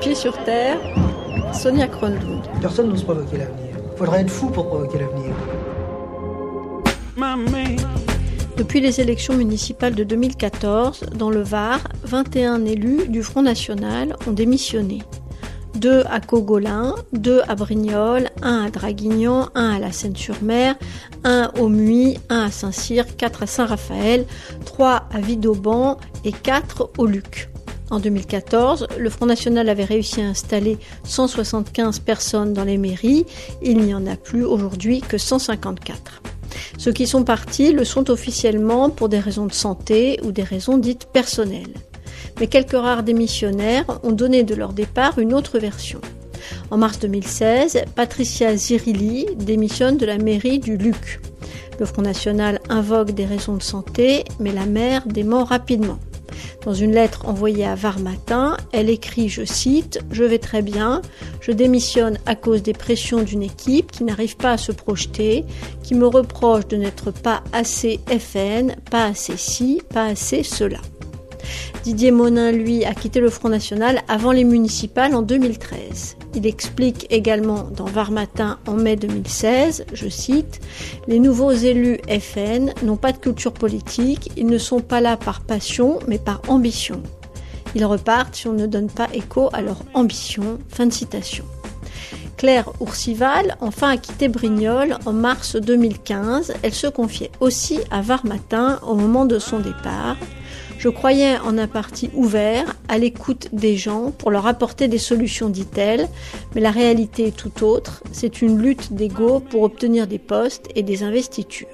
pieds sur terre, Sonia Kronlund. Personne n'ose provoquer l'avenir. Il faudrait être fou pour provoquer l'avenir. Depuis les élections municipales de 2014, dans le Var, 21 élus du Front National ont démissionné. Deux à Cogolin, deux à Brignoles, un à Draguignan, un à la Seine-sur-Mer, un au Muy, un à Saint-Cyr, quatre à Saint-Raphaël, trois à Vidauban et quatre au Luc. En 2014, le Front National avait réussi à installer 175 personnes dans les mairies. Il n'y en a plus aujourd'hui que 154. Ceux qui sont partis le sont officiellement pour des raisons de santé ou des raisons dites personnelles. Mais quelques rares démissionnaires ont donné de leur départ une autre version. En mars 2016, Patricia Zirilli démissionne de la mairie du Luc. Le Front National invoque des raisons de santé, mais la maire dément rapidement. Dans une lettre envoyée à Var Matin, elle écrit, je cite, Je vais très bien, je démissionne à cause des pressions d'une équipe qui n'arrive pas à se projeter, qui me reproche de n'être pas assez FN, pas assez ci, pas assez cela. Didier Monin, lui, a quitté le Front National avant les municipales en 2013. Il explique également dans Var Matin en mai 2016, je cite, Les nouveaux élus FN n'ont pas de culture politique, ils ne sont pas là par passion, mais par ambition. Ils repartent si on ne donne pas écho à leur ambition. Fin de citation. Claire Ourcival, enfin a quitté Brignoles en mars 2015. Elle se confiait aussi à Var Matin au moment de son départ. Je croyais en un parti ouvert, à l'écoute des gens, pour leur apporter des solutions, dit-elle, mais la réalité est tout autre. C'est une lutte d'ego pour obtenir des postes et des investitures.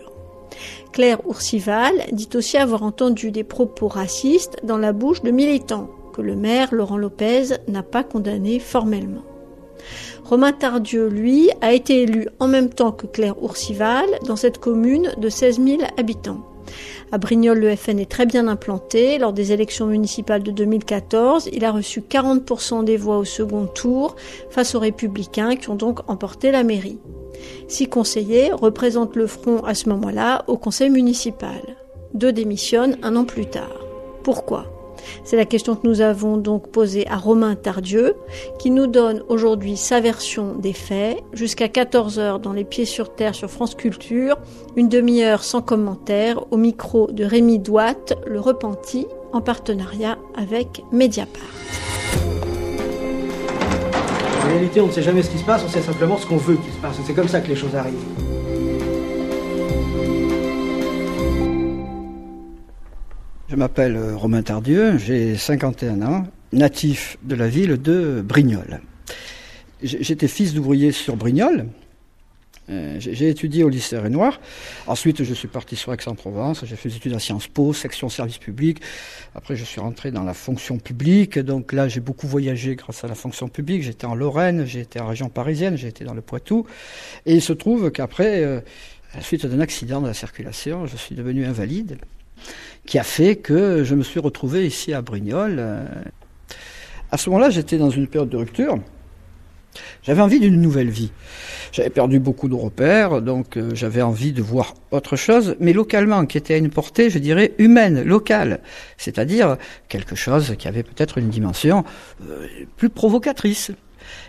Claire Ourcival dit aussi avoir entendu des propos racistes dans la bouche de militants, que le maire Laurent Lopez n'a pas condamné formellement. Romain Tardieu, lui, a été élu en même temps que Claire Ourcival dans cette commune de 16 000 habitants. À Brignoles, le FN est très bien implanté. Lors des élections municipales de 2014, il a reçu 40% des voix au second tour face aux républicains qui ont donc emporté la mairie. Six conseillers représentent le front à ce moment-là au conseil municipal. Deux démissionnent un an plus tard. Pourquoi? C'est la question que nous avons donc posée à Romain Tardieu, qui nous donne aujourd'hui sa version des faits, jusqu'à 14h dans Les Pieds sur Terre sur France Culture, une demi-heure sans commentaire au micro de Rémi Douat, le repenti, en partenariat avec Mediapart. En réalité, on ne sait jamais ce qui se passe, on sait simplement ce qu'on veut qu'il se passe. C'est comme ça que les choses arrivent. Je m'appelle euh, Romain Tardieu, j'ai 51 ans, natif de la ville de Brignoles. J'étais fils d'ouvrier sur Brignoles. Euh, j'ai étudié au lycée Renoir. Ensuite, je suis parti sur Aix-en-Provence. J'ai fait des études à Sciences Po, section service public. Après, je suis rentré dans la fonction publique. Donc là, j'ai beaucoup voyagé grâce à la fonction publique. J'étais en Lorraine, j'ai été en région parisienne, j'ai été dans le Poitou. Et il se trouve qu'après, euh, à la suite d'un accident de la circulation, je suis devenu invalide qui a fait que je me suis retrouvé ici à Brignoles. À ce moment-là, j'étais dans une période de rupture. J'avais envie d'une nouvelle vie. J'avais perdu beaucoup de repères, donc euh, j'avais envie de voir autre chose, mais localement, qui était à une portée, je dirais, humaine, locale. C'est-à-dire quelque chose qui avait peut-être une dimension euh, plus provocatrice.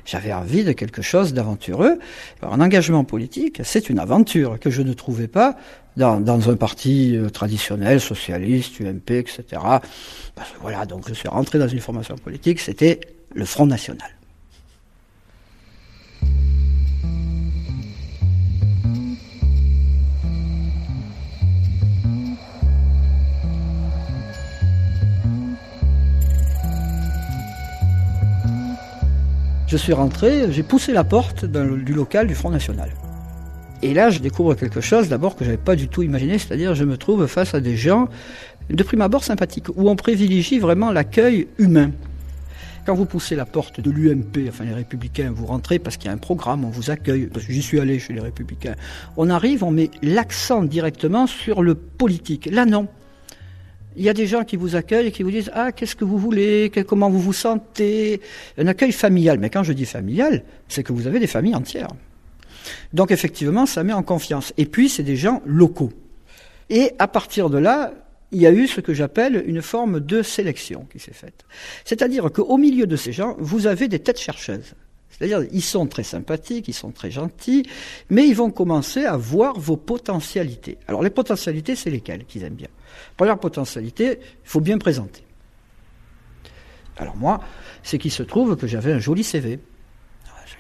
J'avais envie de quelque chose d'aventureux. Un engagement politique, c'est une aventure que je ne trouvais pas dans, un parti euh, traditionnel, socialiste, UMP, etc. Parce que voilà, donc je suis rentré dans une formation politique, c'était le Front National. Je suis rentré, j'ai poussé la porte du local du Front National. Et là, je découvre quelque chose d'abord que je n'avais pas du tout imaginé, c'est-à-dire je me trouve face à des gens de prime abord sympathiques, où on privilégie vraiment l'accueil humain. Quand vous poussez la porte de l'UMP, enfin les républicains, vous rentrez parce qu'il y a un programme, on vous accueille, parce que j'y suis allé chez les républicains. On arrive, on met l'accent directement sur le politique. Là, non. Il y a des gens qui vous accueillent et qui vous disent Ah, qu'est-ce que vous voulez? Comment vous vous sentez Un accueil familial. Mais quand je dis familial, c'est que vous avez des familles entières. Donc effectivement, ça met en confiance. Et puis, c'est des gens locaux. Et à partir de là, il y a eu ce que j'appelle une forme de sélection qui s'est faite. C'est-à-dire qu'au milieu de ces gens, vous avez des têtes chercheuses. C'est-à-dire, ils sont très sympathiques, ils sont très gentils, mais ils vont commencer à voir vos potentialités. Alors, les potentialités, c'est lesquelles qu'ils aiment bien? Première potentialité, il faut bien présenter. Alors moi, c'est qu'il se trouve que j'avais un joli CV.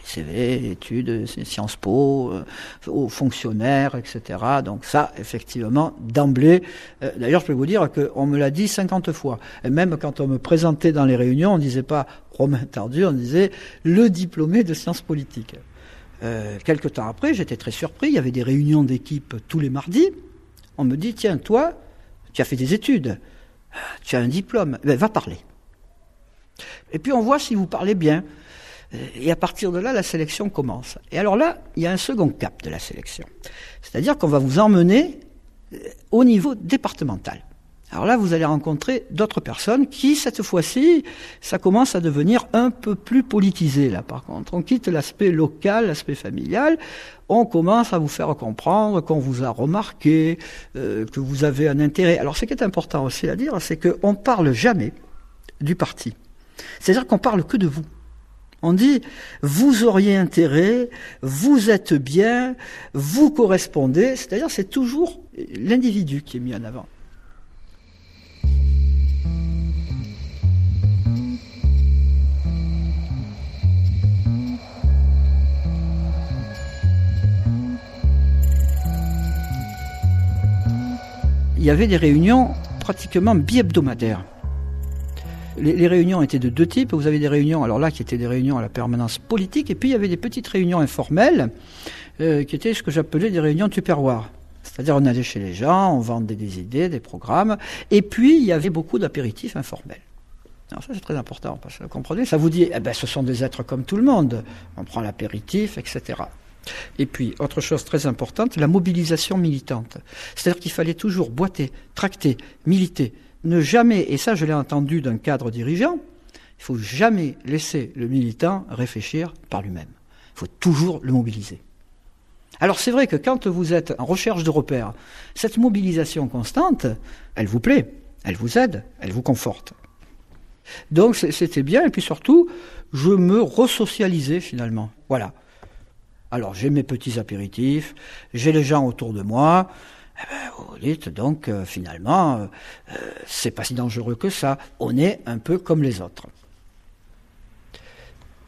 CV, études, Sciences Po, euh, aux fonctionnaires, etc. Donc ça, effectivement, d'emblée, euh, d'ailleurs je peux vous dire qu'on me l'a dit 50 fois. Et même quand on me présentait dans les réunions, on ne disait pas Romain Tardieu, on disait le diplômé de sciences politiques. Euh, quelque temps après, j'étais très surpris, il y avait des réunions d'équipe tous les mardis. On me dit, tiens, toi, tu as fait des études, tu as un diplôme, ben, va parler. Et puis on voit si vous parlez bien. Et à partir de là, la sélection commence. Et alors là, il y a un second cap de la sélection. C'est-à-dire qu'on va vous emmener euh, au niveau départemental. Alors là, vous allez rencontrer d'autres personnes qui, cette fois-ci, ça commence à devenir un peu plus politisé, là, par contre. On quitte l'aspect local, l'aspect familial. On commence à vous faire comprendre qu'on vous a remarqué, euh, que vous avez un intérêt. Alors, ce qui est important aussi à dire, c'est qu'on ne parle jamais du parti. C'est-à-dire qu'on parle que de vous. On dit, vous auriez intérêt, vous êtes bien, vous correspondez, c'est-à-dire c'est toujours l'individu qui est mis en avant. Il y avait des réunions pratiquement bi-hebdomadaires. Les, réunions étaient de deux types. Vous avez des réunions, alors là, qui étaient des réunions à la permanence politique, et puis il y avait des petites réunions informelles, euh, qui étaient ce que j'appelais des réunions tupperware. C'est-à-dire, on allait chez les gens, on vendait des idées, des programmes, et puis il y avait beaucoup d'apéritifs informels. Alors ça, c'est très important, parce que vous comprenez, ça vous dit, eh ben, ce sont des êtres comme tout le monde. On prend l'apéritif, etc. Et puis, autre chose très importante, la mobilisation militante. C'est-à-dire qu'il fallait toujours boiter, tracter, militer ne jamais, et ça je l'ai entendu d'un cadre dirigeant, il faut jamais laisser le militant réfléchir par lui-même. Il faut toujours le mobiliser. Alors c'est vrai que quand vous êtes en recherche de repères, cette mobilisation constante, elle vous plaît, elle vous aide, elle vous conforte. Donc c'était bien, et puis surtout, je me resocialisais finalement. Voilà. Alors j'ai mes petits apéritifs, j'ai les gens autour de moi, eh ben, vous dites donc euh, finalement, euh, euh, c'est pas si dangereux que ça. On est un peu comme les autres.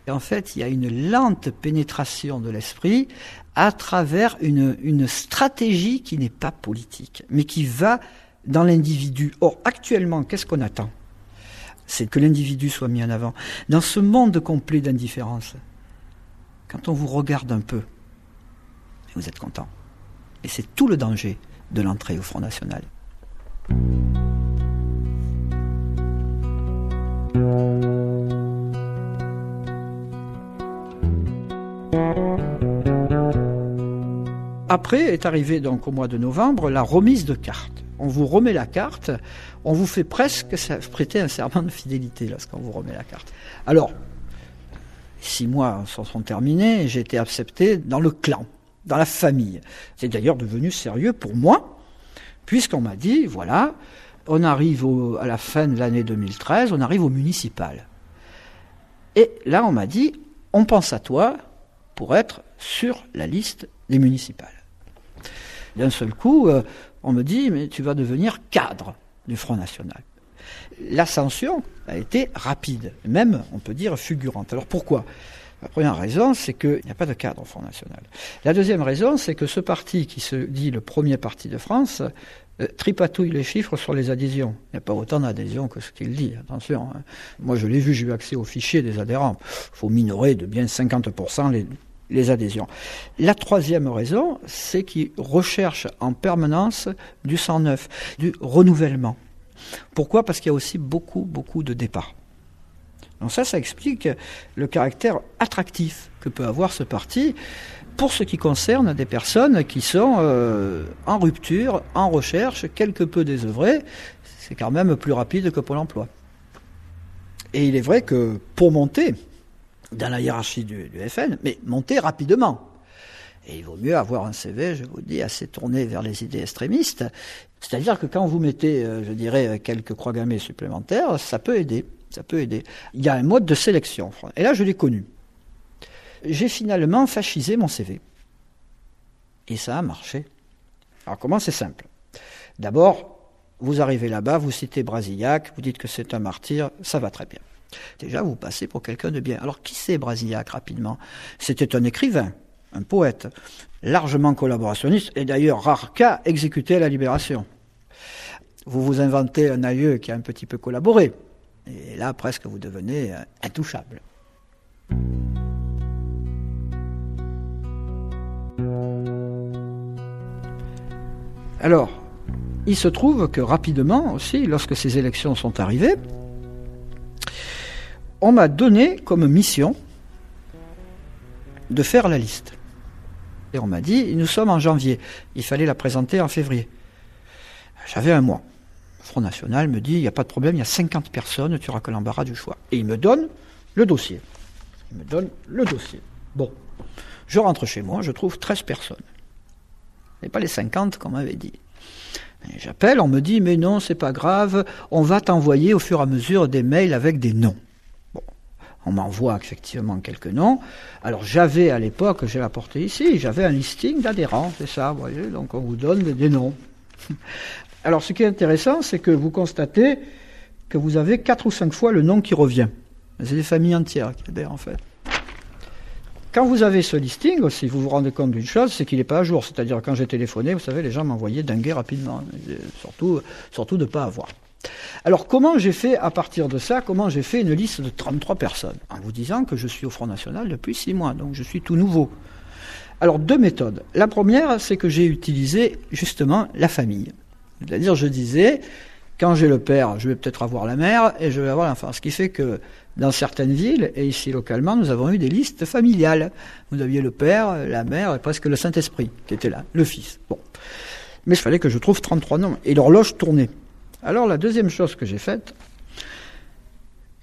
En fait, il y a une lente pénétration de l'esprit à travers une stratégie qui n'est pas politique, mais qui va dans l'individu. Or, actuellement, qu'est-ce qu'on attend? C'est que l'individu soit mis en avant. Dans ce monde complet d'indifférence, quand on vous regarde un peu, vous êtes content. Et c'est tout le danger de l'entrée au Front National. Après est arrivé donc au mois de novembre la remise de cartes. On vous remet la carte, on vous fait presque prêter un serment de fidélité lorsqu'on vous remet la carte. Alors, six mois sont terminés, j'ai été accepté dans le clan dans la famille. C'est d'ailleurs devenu sérieux pour moi, puisqu'on m'a dit, voilà, on arrive à la fin de l'année 2013, on arrive au municipal. Et là, on m'a dit, on pense à toi pour être sur la liste des municipales. D'un seul coup, euh, on me dit, mais tu vas devenir cadre du Front National. L'ascension a été rapide, même, on peut dire, fulgurante. Alors pourquoi? La première raison, c'est qu'il n'y a pas de cadre au Front National. La deuxième raison, c'est que ce parti, qui se dit le premier parti de France, euh, tripatouille les chiffres sur les adhésions. Il n'y a pas autant d'adhésions que ce qu'il dit, attention. Hein. Moi, je l'ai vu, j'ai eu accès au fichier des adhérents. Il faut minorer de bien 50% les, les adhésions. La troisième raison, c'est qu'il recherche en permanence du sang neuf, du renouvellement. Pourquoi? Parce qu'il y a aussi beaucoup, beaucoup de départs. Donc ça, ça explique le caractère attractif que peut avoir ce parti pour ce qui concerne des personnes qui sont euh, en rupture, en recherche, quelque peu désœuvrées. C'est quand même plus rapide que Pôle emploi. Et il est vrai que pour monter dans la hiérarchie du, du FN, mais monter rapidement, Et il vaut mieux avoir un CV, je vous dis, assez tourné vers les idées extrémistes. C'est-à-dire que quand vous mettez, euh, je dirais, quelques croix gammées supplémentaires, ça peut aider. Ça peut aider. Il y a un mode de sélection. Et là, je l'ai connu. J'ai finalement fascisé mon CV. Et ça a marché. Alors comment c'est simple? D'abord, vous arrivez là-bas, vous citez Brasillac, vous dites que c'est un martyr, ça va très bien. Déjà, vous passez pour quelqu'un de bien. Alors, qui c'est Brasillac rapidement? C'était un écrivain, un poète, largement collaborationniste, et d'ailleurs rare cas exécuté à la Libération. Vous vous inventez un aïeux qui a un petit peu collaboré, et là, presque, vous devenez euh, intouchable. Alors, il se trouve que rapidement aussi, lorsque ces élections sont arrivées, on m'a donné comme mission de faire la liste. Et on m'a dit, nous sommes en janvier, il fallait la présenter en février. J'avais un mois. Front National me dit, il n'y a pas de problème, il y a 50 personnes, tu auras que l'embarras du choix. Et il me donne le dossier. Il me donne le dossier. Bon, je rentre chez moi, je trouve 13 personnes. Et pas les 50 qu'on m'avait dit. J'appelle, on me dit, mais non, c'est pas grave, on va t'envoyer au fur et à mesure des mails avec des noms on m'envoie effectivement quelques noms. Alors j'avais à l'époque, j'ai apporté ici, j'avais un listing d'adhérents, c'est ça, vous voyez, donc on vous donne des noms. Alors ce qui est intéressant, c'est que vous constatez que vous avez quatre ou cinq fois le nom qui revient. C'est des familles entières qui adhèrent en fait. Quand vous avez ce listing, si vous vous rendez compte d'une chose, c'est qu'il n'est pas à jour. C'est-à-dire quand j'ai téléphoné, vous savez, les gens m'envoyaient dinguer rapidement. Surtout, surtout de ne pas avoir. Alors comment j'ai fait à partir de ça Comment j'ai fait une liste de 33 personnes? En vous disant que je suis au Front National depuis six mois, donc je suis tout nouveau. Alors deux méthodes. La première, c'est que j'ai utilisé justement la famille. C'est-à-dire, je disais, quand j'ai le père, je vais peut-être avoir la mère et je vais avoir l'enfant. Ce qui fait que dans certaines villes, et ici localement, nous avons eu des listes familiales. Vous aviez le père, la mère et presque le Saint-Esprit qui était là, le fils. Bon. Mais il fallait que je trouve 33 noms. Et l'horloge tournait. Alors la deuxième chose que j'ai faite,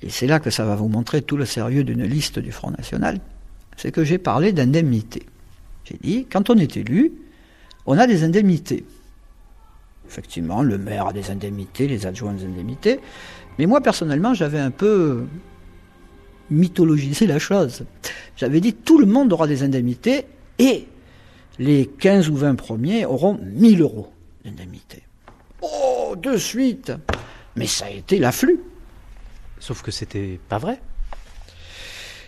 et c'est là que ça va vous montrer tout le sérieux d'une liste du Front National, c'est que j'ai parlé d'indemnité. J'ai dit, quand on est élu, on a des indemnités. Effectivement, le maire a des indemnités, les adjoints des indemnités, mais moi personnellement, j'avais un peu mythologisé la chose. J'avais dit, tout le monde aura des indemnités, et les 15 ou 20 premiers auront 1000 euros d'indemnités. Oh, de suite Mais ça a été l'afflux. Sauf que c'était pas vrai.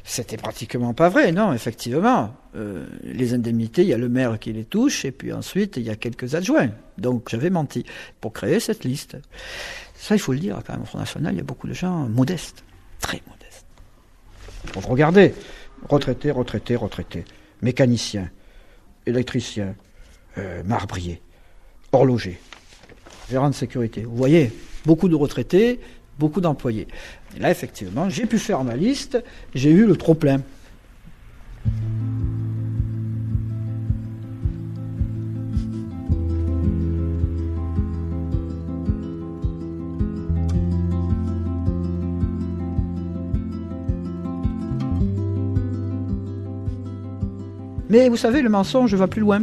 C'était pratiquement pas vrai, non, effectivement. Euh, les indemnités, il y a le maire qui les touche, et puis ensuite, il y a quelques adjoints. Donc j'avais menti pour créer cette liste. Ça, il faut le dire, quand même, au Front National, il y a beaucoup de gens modestes, très modestes. Donc regardez, retraités, retraités, retraités, mécaniciens, électriciens, euh, marbriers, horlogers, gérant de sécurité. Vous voyez, beaucoup de retraités, beaucoup d'employés. Et là, effectivement, j'ai pu faire ma liste, j'ai eu le trop-plein. Mais vous savez, le mensonge va plus loin.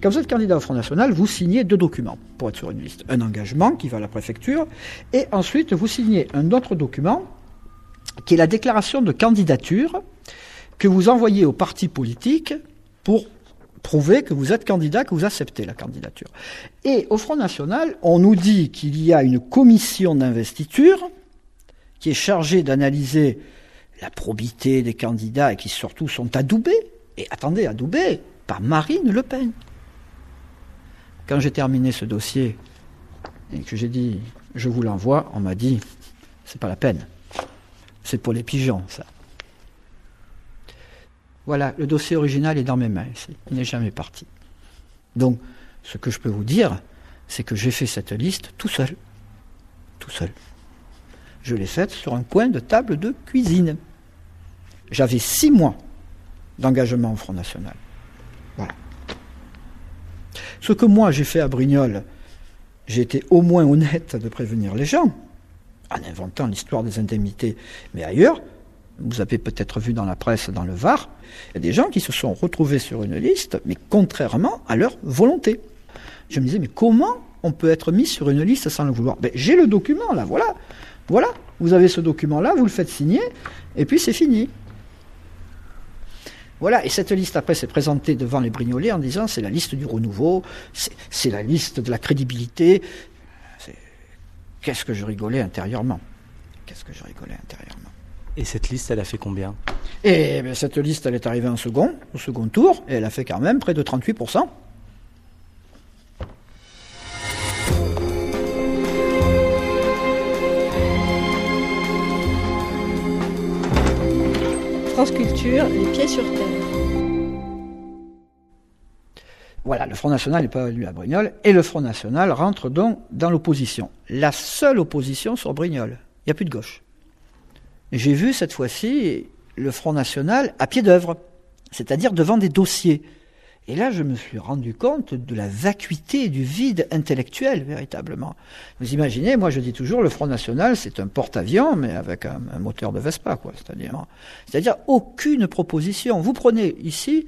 Quand vous êtes candidat au Front National, vous signez deux documents pour être sur une liste. Un engagement qui va à la préfecture, et ensuite vous signez un autre document qui est la déclaration de candidature que vous envoyez au parti politique pour prouver que vous êtes candidat, que vous acceptez la candidature. Et au Front National, on nous dit qu'il y a une commission d'investiture qui est chargée d'analyser la probité des candidats et qui surtout sont adoubés, et attendez, adoubés par Marine Le Pen. Quand j'ai terminé ce dossier et que j'ai dit je vous l'envoie, on m'a dit c'est pas la peine. C'est pour les pigeons, ça. Voilà, le dossier original est dans mes mains. Il n'est jamais parti. Donc, ce que je peux vous dire, c'est que j'ai fait cette liste tout seul. Tout seul. Je l'ai faite sur un coin de table de cuisine. J'avais six mois d'engagement au Front National. Ce que moi j'ai fait à Brignoles, j'ai été au moins honnête de prévenir les gens, en inventant l'histoire des indemnités. Mais ailleurs, Vous avez peut-être vu dans la presse, dans le Var, il y a des gens qui se sont retrouvés sur une liste, mais contrairement à leur volonté. Je me disais, mais comment on peut être mis sur une liste sans le vouloir? Ben, J'ai le document là, voilà. Voilà, vous avez ce document-là, vous le faites signer, et puis c'est fini. Voilà, et cette liste après s'est présentée devant les Brignolais en disant c'est la liste du renouveau, c'est la liste de la crédibilité. Qu'est-ce que je rigolais intérieurement? Qu'est-ce que je rigolais intérieurement? Et cette liste, elle a fait combien? Et bien, cette liste, elle est arrivée en second, au second tour, et elle a fait quand même près de 38%. France Culture, les pieds sur terre. Voilà, le Front National n'est pas élu à Brignoles, et le Front National rentre donc dans l'opposition. La seule opposition sur Brignoles. Il n'y a plus de gauche. J'ai vu cette fois-ci le Front National à pied d'œuvre, c'est-à-dire devant des dossiers. Et là, je me suis rendu compte de la vacuité, du vide intellectuel, véritablement. Vous imaginez, moi je dis toujours, le Front National, c'est un porte-avions, mais avec un, moteur de Vespa, quoi. C'est-à-dire, c'est-à-dire aucune proposition. Vous prenez ici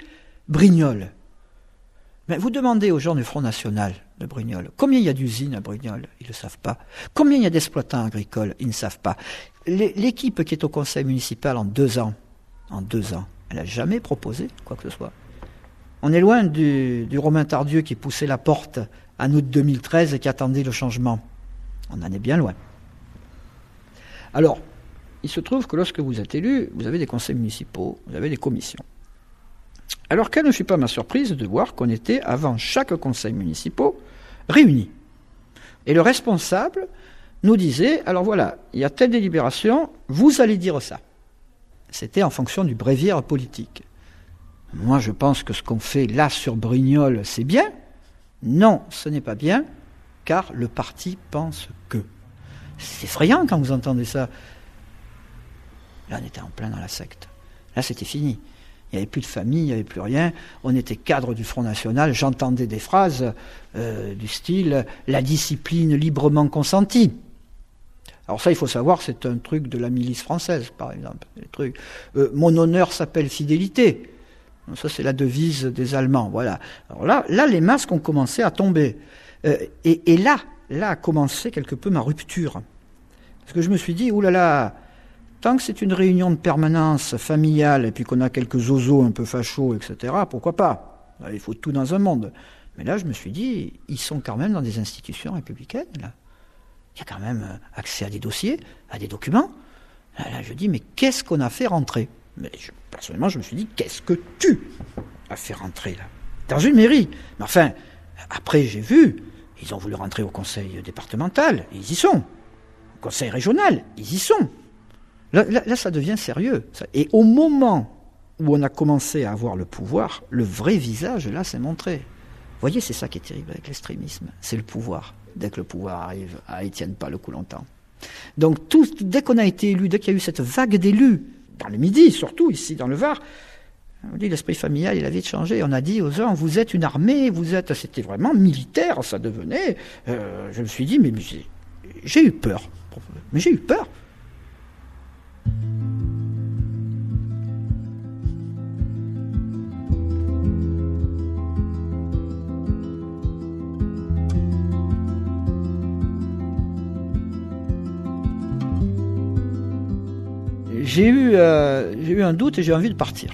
Brignoles. Mais vous demandez aux gens du Front National de Brignoles, combien il y a d'usines à Brignoles? Ils ne le savent pas. Combien il y a d'exploitants agricoles? Ils ne savent pas. L'équipe qui est au conseil municipal en deux ans, en deux ans, elle n'a jamais proposé quoi que ce soit. On est loin du, Romain Tardieu qui poussait la porte en août 2013 et qui attendait le changement. On en est bien loin. Alors, il se trouve que lorsque vous êtes élu, vous avez des conseils municipaux, vous avez des commissions. Alors, quelle ne fut pas ma surprise de voir qu'on était, avant chaque conseil municipal, réunis. Et le responsable nous disait, alors voilà, il y a telle délibération, vous allez dire ça. C'était en fonction du bréviaire politique. Moi, je pense que ce qu'on fait là sur Brignoles, c'est bien. Non, ce n'est pas bien, car le parti pense que. C'est effrayant quand vous entendez ça. Là, on était en plein dans la secte. Là, c'était fini. Il n'y avait plus de famille, il n'y avait plus rien. On était cadre du Front National. J'entendais des phrases euh, du style la discipline librement consentie. Alors ça, il faut savoir, c'est un truc de la milice française, par exemple. Euh, mon honneur s'appelle fidélité. Ça, c'est la devise des Allemands. Voilà. Alors là, là, les masques ont commencé à tomber. Euh, et, là, là a commencé quelque peu ma rupture. Parce que je me suis dit, oulala, là là, tant que c'est une réunion de permanence familiale et puis qu'on a quelques zozos un peu fachos, etc., pourquoi pas? Il faut tout dans un monde. Mais là, je me suis dit, ils sont quand même dans des institutions républicaines, là. Il y a quand même accès à des dossiers, à des documents. Là, je dis, mais qu'est-ce qu'on a fait rentrer? Mais personnellement, je me suis dit, qu'est-ce que tu as fait rentrer là? Dans une mairie. Mais enfin, après, j'ai vu, ils ont voulu rentrer au conseil départemental, ils y sont. Au conseil régional, ils y sont. Là, ça devient sérieux. Et au moment où on a commencé à avoir le pouvoir, le vrai visage, là, s'est montré. Vous voyez, c'est ça qui est terrible avec l'extrémisme. C'est le pouvoir. Dès que le pouvoir arrive, ils tiennent pas le coup longtemps. Donc, tout, dès qu'on a été élu, dès qu'il y a eu cette vague d'élus, dans le Midi, surtout ici dans le Var, on dit l'esprit familial, il a vite changé. On a dit aux gens, vous êtes une armée, vous êtes, c'était vraiment militaire, ça devenait. Euh, je me suis dit, mais j'ai eu peur. Mais j'ai eu peur. J'ai eu, euh, eu un doute et j'ai envie de partir.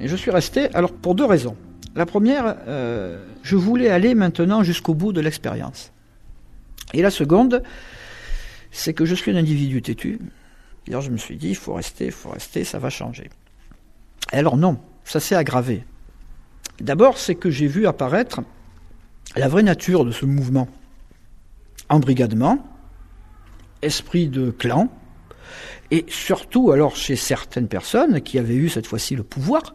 Et je suis resté, alors pour deux raisons. La première, euh, je voulais aller maintenant jusqu'au bout de l'expérience. Et la seconde, c'est que je suis un individu têtu. Alors je me suis dit, il faut rester, il faut rester, ça va changer. Et alors non, ça s'est aggravé. D'abord, c'est que j'ai vu apparaître la vraie nature de ce mouvement. Embrigadement, esprit de clan, et surtout, alors, chez certaines personnes qui avaient eu cette fois-ci le pouvoir,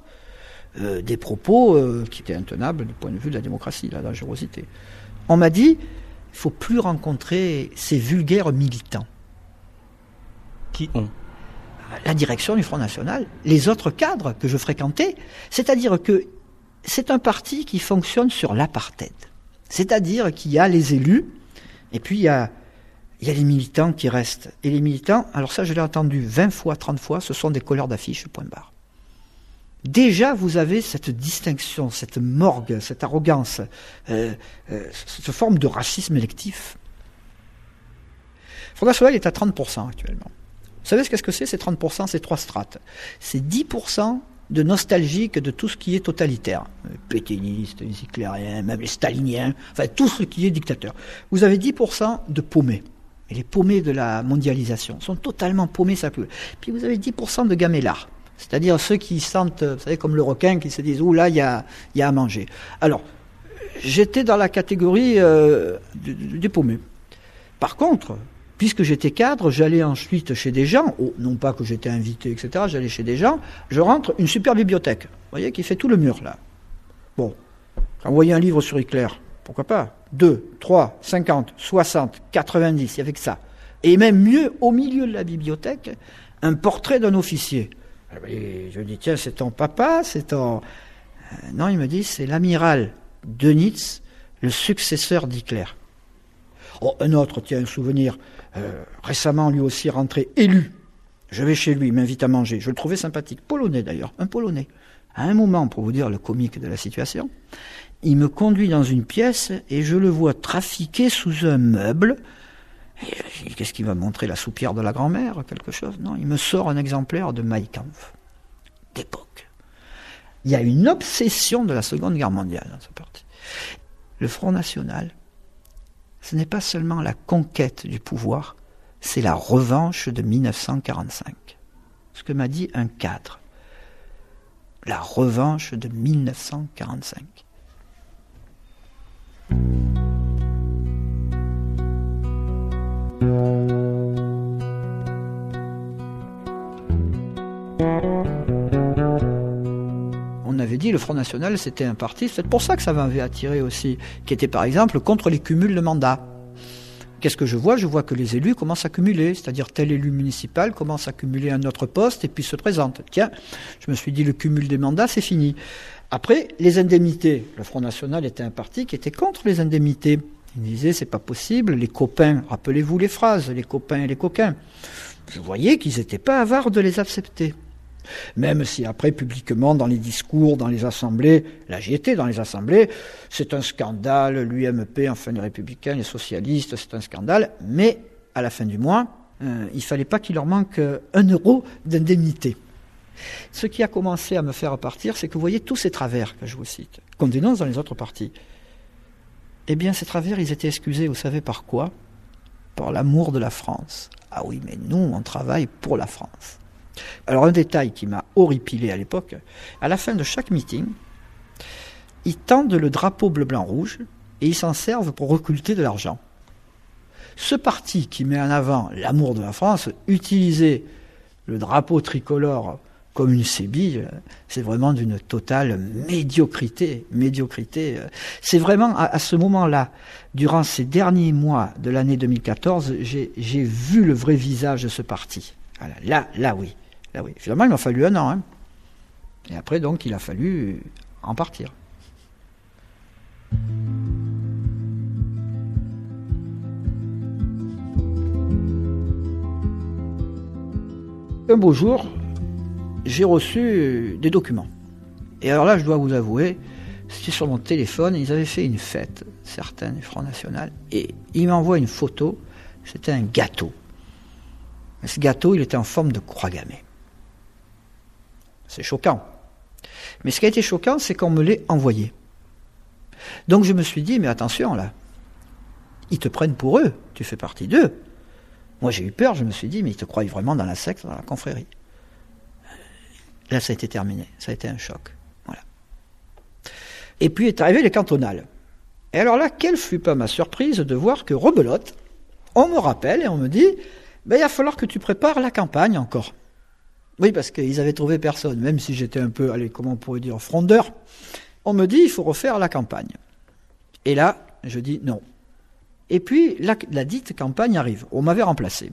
euh, des propos euh, qui étaient intenables du point de vue de la démocratie, de la dangerosité. On m'a dit, il faut plus rencontrer ces vulgaires militants. Qui ont La direction du Front National, les autres cadres que je fréquentais, c'est-à-dire que c'est un parti qui fonctionne sur l'apartheid. C'est-à-dire qu'il y a les élus, et puis il y a il y a les militants qui restent. Et les militants, alors ça je l'ai entendu 20 fois, 30 fois, ce sont des couleurs d'affiches, point barre. Déjà, vous avez cette distinction, cette morgue, cette arrogance, euh, euh, cette forme de racisme électif. National est à 30% actuellement. Vous savez ce qu'est-ce que c'est Ces 30%, c'est trois strates? C'est 10% de nostalgique de tout ce qui est totalitaire. Pétainistes, les éclairiens, même les staliniens, enfin tout ce qui est dictateur. Vous avez 10% de paumés. Et les paumés de la mondialisation sont totalement paumés, ça peut. Puis vous avez 10% de gamellards. C'est-à-dire ceux qui sentent, vous savez, comme le requin, qui se disent, ouh là, il y a, à manger. Alors, j'étais dans la catégorie euh, des paumés. Par contre, puisque j'étais cadre, j'allais ensuite chez des gens, non pas que j'étais invité, etc., j'allais chez des gens, je rentre, une super bibliothèque, vous voyez, qui fait tout le mur, là. Bon, envoyer un livre sur éclair, pourquoi pas? 2, 3, 50, 60, 90, il y avait que ça. Et même mieux, au milieu de la bibliothèque, un portrait d'un officier. Et je dis, tiens, c'est ton papa, c'est ton... Euh, non, il me dit, c'est l'amiral Dönitz, le successeur d'Hitler. Oh, un autre, tiens, un souvenir, euh, récemment lui aussi rentré élu. Je vais chez lui, il m'invite à manger. Je le trouvais sympathique. Polonais d'ailleurs, un Polonais. À un moment, pour vous dire le comique de la situation, il me conduit dans une pièce et je le vois trafiquer sous un meuble. Qu'est-ce qu'il va montrer La soupière de la grand-mère Quelque chose? Non, il me sort un exemplaire de Mein d'époque. Il y a une obsession de la Seconde Guerre mondiale dans ce parti. Le Front National, ce n'est pas seulement la conquête du pouvoir, c'est la revanche de 1945. Ce que m'a dit un cadre. La revanche de 1945. On avait dit le Front National c'était un parti, c'est pour ça que ça m'avait attiré aussi, qui était par exemple contre les cumuls de mandats. Qu'est-ce que je vois? Je vois que les élus commencent à cumuler, c'est-à-dire tel élu municipal commence à cumuler un autre poste et puis se présente. Tiens, je me suis dit le cumul des mandats c'est fini. Après, les indemnités. Le Front National était un parti qui était contre les indemnités. Il disait c'est pas possible, les copains, rappelez-vous les phrases, les copains et les coquins. Je voyais qu'ils n'étaient pas avares de les accepter. Même si après, publiquement, dans les discours, dans les assemblées, là j'y étais dans les assemblées, c'est un scandale, l'UMP, enfin les républicains, les socialistes, c'est un scandale, mais à la fin du mois, euh, il fallait pas qu'il leur manque un euro d'indemnité. Ce qui a commencé à me faire partir, c'est que vous voyez tous ces travers que je vous cite, qu'on dénonce dans les autres partis. Eh bien, ces travers, ils étaient excusés, vous savez par quoi? Par l'amour de la France. Ah oui, mais nous, on travaille pour la France. Alors, un détail qui m'a horripilé à l'époque, à la fin de chaque meeting, ils tendent le drapeau bleu-blanc-rouge et ils s'en servent pour recruter de l'argent. Ce parti qui met en avant l'amour de la France, utiliser le drapeau tricolore comme une sébille, c'est vraiment d'une totale médiocrité. Médiocrité. C'est vraiment à, ce moment-là, durant ces derniers mois de l'année 2014, j'ai vu le vrai visage de ce parti. là, là oui, là oui. Finalement, il m'a fallu un an. Hein. Et après, donc, il a fallu en partir. Un beau jour, j'ai reçu des documents. Et alors là, je dois vous avouer, c'était sur mon téléphone, ils avaient fait une fête, certains du Front National, et ils m'envoient une photo, c'était un gâteau. Ce gâteau, il était en forme de croix gammée. C'est choquant. Mais ce qui a été choquant, c'est qu'on me l'ait envoyé. Donc je me suis dit, mais attention là, ils te prennent pour eux, tu fais partie d'eux. Moi j'ai eu peur, je me suis dit, mais ils te croient vraiment dans la secte, dans la confrérie. Là, ça a été terminé. Ça a été un choc. Voilà. Et puis est arrivé les cantonales. Et alors là, quelle fut pas ma surprise de voir que rebelote, on me rappelle et on me dit, ben, il va falloir que tu prépares la campagne encore. Oui, parce qu'ils avaient trouvé personne, même si j'étais un peu, allez, comment on pourrait dire, frondeur. On me dit, il faut refaire la campagne. Et là, je dis non. Et puis, la, la dite campagne arrive. On m'avait remplacé.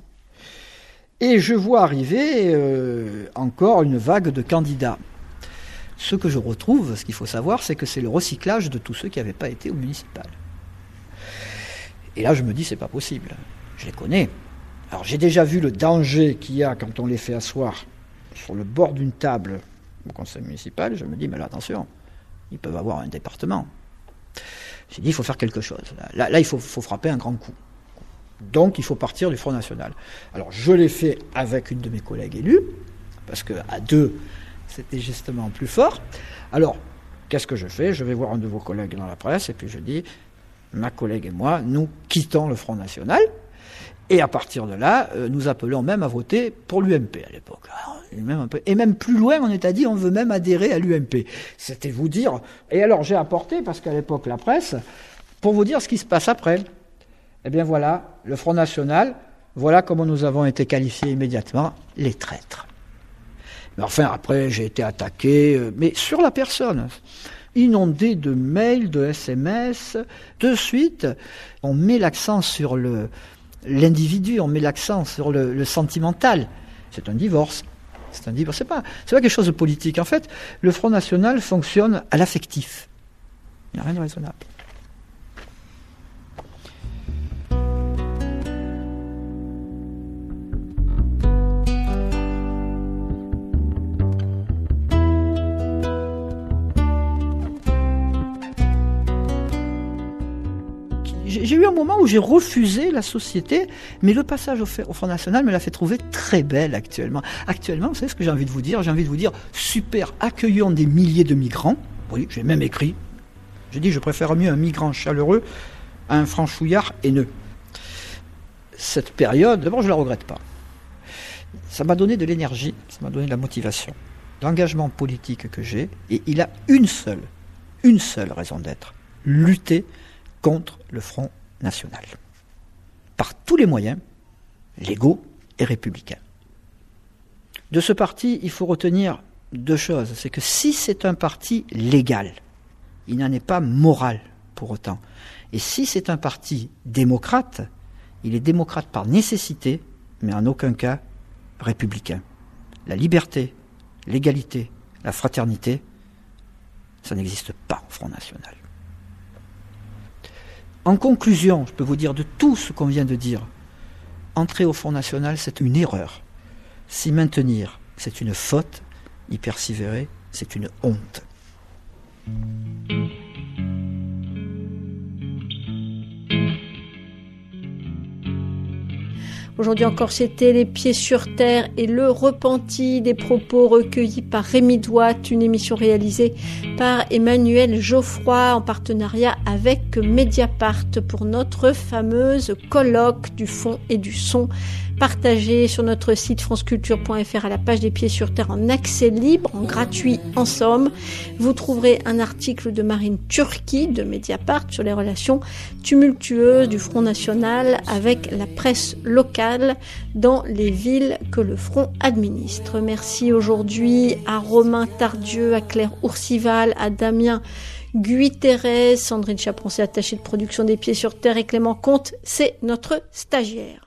Et je vois arriver euh, encore une vague de candidats. Ce que je retrouve, ce qu'il faut savoir, c'est que c'est le recyclage de tous ceux qui n'avaient pas été au municipal. Et là, je me dis, c'est pas possible. je les connais. Alors j'ai déjà vu le danger qu'il y a quand on les fait asseoir sur le bord d'une table au conseil municipal. Je me dis, mais là, attention, ils peuvent avoir un département. J'ai dit, il faut faire quelque chose. Là, il faut, frapper un grand coup. Donc, il faut partir du Front National. Alors, je l'ai fait avec une de mes collègues élus, parce qu'à deux, c'était justement plus fort. Alors, qu'est-ce que je fais? Je vais voir un de vos collègues dans la presse, et puis je dis, ma collègue et moi, nous quittons le Front National. Et à partir de là, euh, nous appelons même à voter pour l'UMP à l'époque. Et même plus loin, on est à dit, on veut même adhérer à l'UMP. C'était vous dire. Et alors j'ai apporté, parce qu'à l'époque la presse, pour vous dire ce qui se passe après. Eh bien voilà, le Front National, voilà comment nous avons été qualifiés immédiatement, les traîtres. Mais enfin, après, j'ai été attaqué, euh, mais sur la personne inondé de mails, de SMS. De suite, on met l'accent sur le, l'individu, on met l'accent sur le, sentimental. C'est un divorce. C'est un divorce. C'est pas, c'est pas quelque chose de politique. En fait, le Front National fonctionne à l'affectif. Il n'y a rien de raisonnable. Moment où j'ai refusé la société, mais le passage au, Front National me l'a fait trouver très belle actuellement. Actuellement, vous savez ce que j'ai envie de vous dire? J'ai envie de vous dire, super, accueillons des milliers de migrants. Oui, j'ai même écrit. J'ai dit, je préfère mieux un migrant chaleureux à un franchouillard haineux. Cette période, d'abord, je ne la regrette pas. Ça m'a donné de l'énergie, ça m'a donné de la motivation, l'engagement politique que j'ai, et il a une seule, une seule raison d'être, lutter contre le Front National. Par tous les moyens, légaux et républicains. De ce parti, il faut retenir deux choses. C'est que si c'est un parti légal, il n'en est pas moral pour autant. Et si c'est un parti démocrate, il est démocrate par nécessité, mais en aucun cas républicain. La liberté, l'égalité, la fraternité, ça n'existe pas au Front National. En conclusion, je peux vous dire de tout ce qu'on vient de dire, entrer au Front National, c'est une erreur. S'y maintenir, c'est une faute. Y persévérer, c'est une honte. Aujourd'hui encore, c'était Les Pieds sur Terre et le repenti des propos recueillis par Rémi Douat, une émission réalisée par Emmanuel Geoffroy en partenariat avec Mediapart pour notre fameuse colloque du fond et du son partagé sur notre site franceculture.fr à la page des pieds sur terre en accès libre, en gratuit en somme. Vous trouverez un article de Marine Turki de Mediapart sur les relations tumultueuses du Front National avec la presse locale dans les villes que le Front administre. Merci aujourd'hui à Romain Tardieu, à Claire Ourcival, à Damien Guy-Thérèse, Sandrine Chaponcé, attachée de production des pieds sur terre et Clément Comte, c'est notre stagiaire.